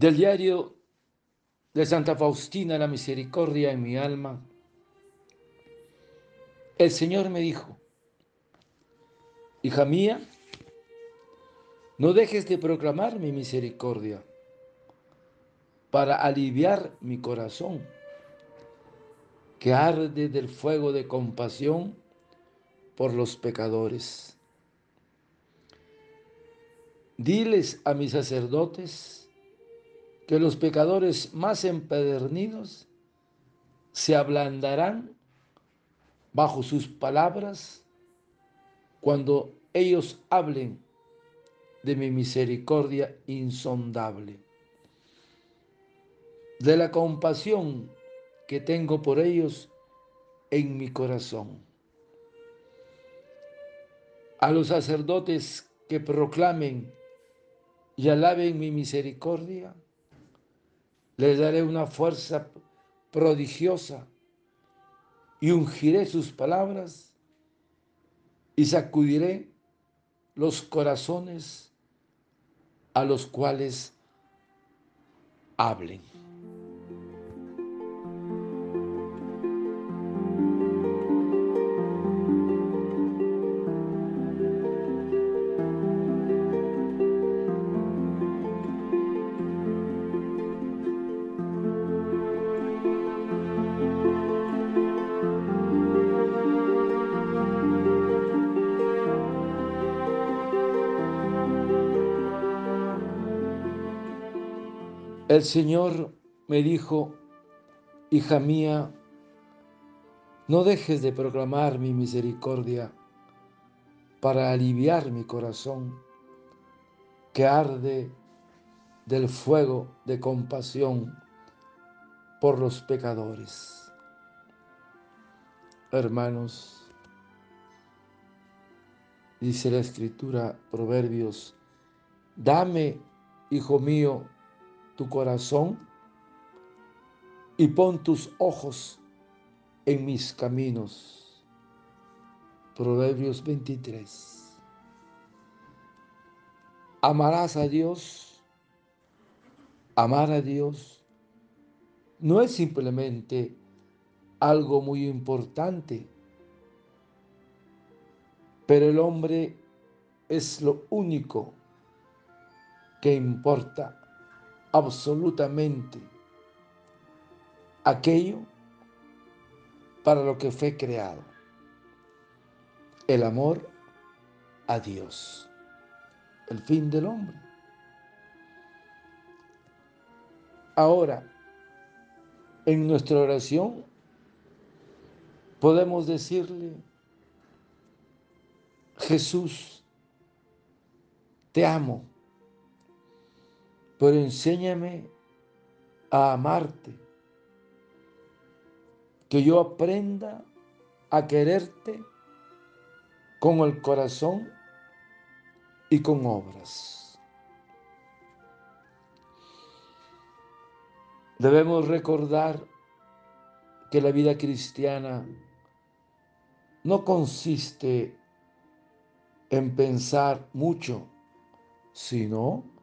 Del diario de Santa Faustina la misericordia en mi alma, el Señor me dijo, hija mía, no dejes de proclamar mi misericordia para aliviar mi corazón, que arde del fuego de compasión por los pecadores. Diles a mis sacerdotes que los pecadores más empedernidos se ablandarán bajo sus palabras cuando ellos hablen de mi misericordia insondable, de la compasión que tengo por ellos en mi corazón. A los sacerdotes que proclamen y alaben mi misericordia, les daré una fuerza prodigiosa y ungiré sus palabras y sacudiré los corazones a los cuales hablen. El Señor me dijo, hija mía, no dejes de proclamar mi misericordia para aliviar mi corazón que arde del fuego de compasión por los pecadores. Hermanos, dice la escritura, Proverbios, dame, hijo mío, tu corazón y pon tus ojos en mis caminos. Proverbios 23. Amarás a Dios. Amar a Dios no es simplemente algo muy importante, pero el hombre es lo único que importa absolutamente aquello para lo que fue creado. El amor a Dios, el fin del hombre. Ahora, en nuestra oración podemos decirle, Jesús, te amo pero enséñame a amarte, que yo aprenda a quererte con el corazón y con obras. Debemos recordar que la vida cristiana no consiste en pensar mucho, sino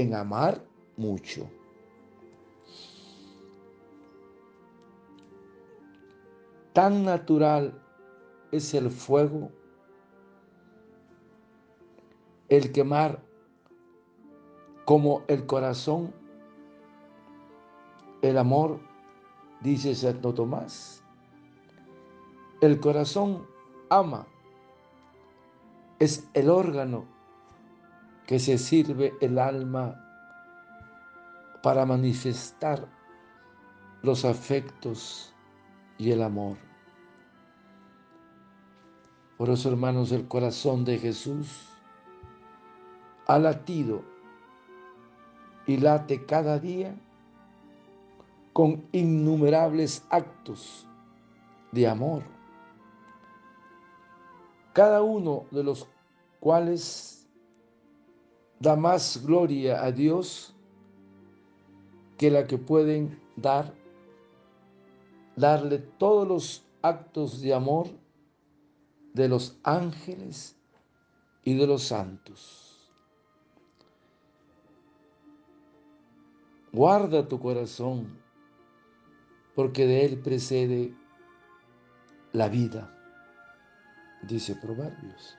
en amar mucho. Tan natural es el fuego, el quemar como el corazón, el amor, dice Santo Tomás. El corazón ama, es el órgano que se sirve el alma para manifestar los afectos y el amor. Por eso, hermanos, el corazón de Jesús ha latido y late cada día con innumerables actos de amor, cada uno de los cuales da más gloria a Dios que la que pueden dar, darle todos los actos de amor de los ángeles y de los santos. Guarda tu corazón, porque de él precede la vida, dice Proverbios.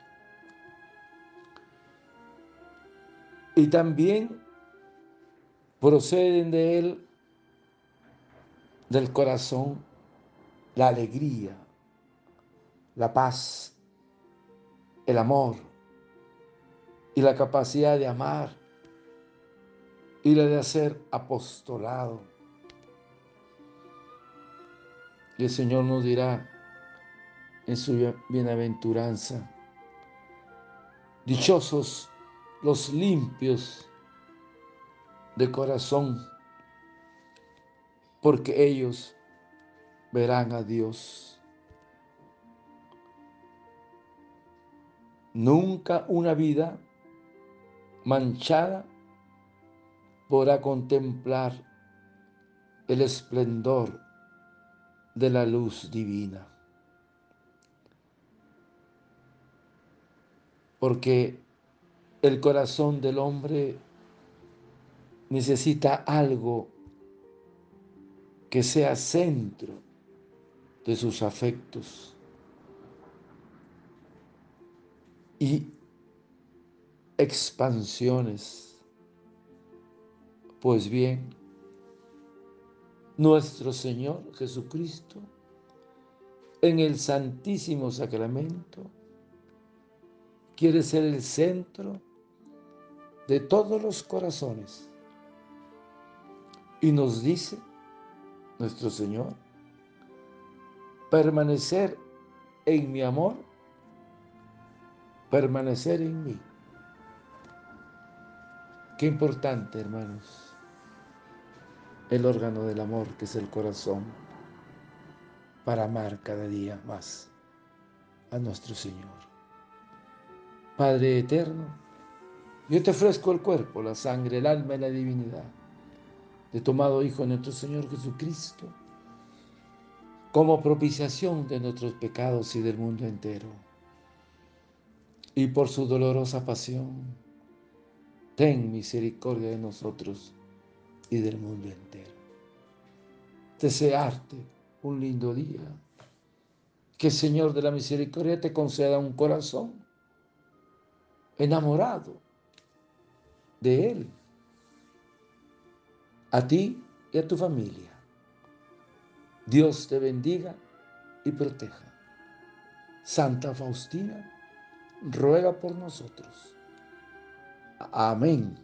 Y también proceden de él, del corazón, la alegría, la paz, el amor y la capacidad de amar y la de hacer apostolado. Y el Señor nos dirá en su bienaventuranza, dichosos los limpios de corazón, porque ellos verán a Dios. Nunca una vida manchada podrá contemplar el esplendor de la luz divina. Porque el corazón del hombre necesita algo que sea centro de sus afectos y expansiones. Pues bien, nuestro Señor Jesucristo, en el Santísimo Sacramento, quiere ser el centro de todos los corazones. Y nos dice nuestro Señor, permanecer en mi amor, permanecer en mí. Qué importante, hermanos, el órgano del amor que es el corazón para amar cada día más a nuestro Señor. Padre eterno, yo te ofrezco el cuerpo, la sangre, el alma y la divinidad de tomado Hijo de nuestro Señor Jesucristo, como propiciación de nuestros pecados y del mundo entero. Y por su dolorosa pasión, ten misericordia de nosotros y del mundo entero. Desearte un lindo día. Que el Señor de la Misericordia te conceda un corazón enamorado de Él a ti y a tu familia. Dios te bendiga y proteja. Santa Faustina, ruega por nosotros. Amén.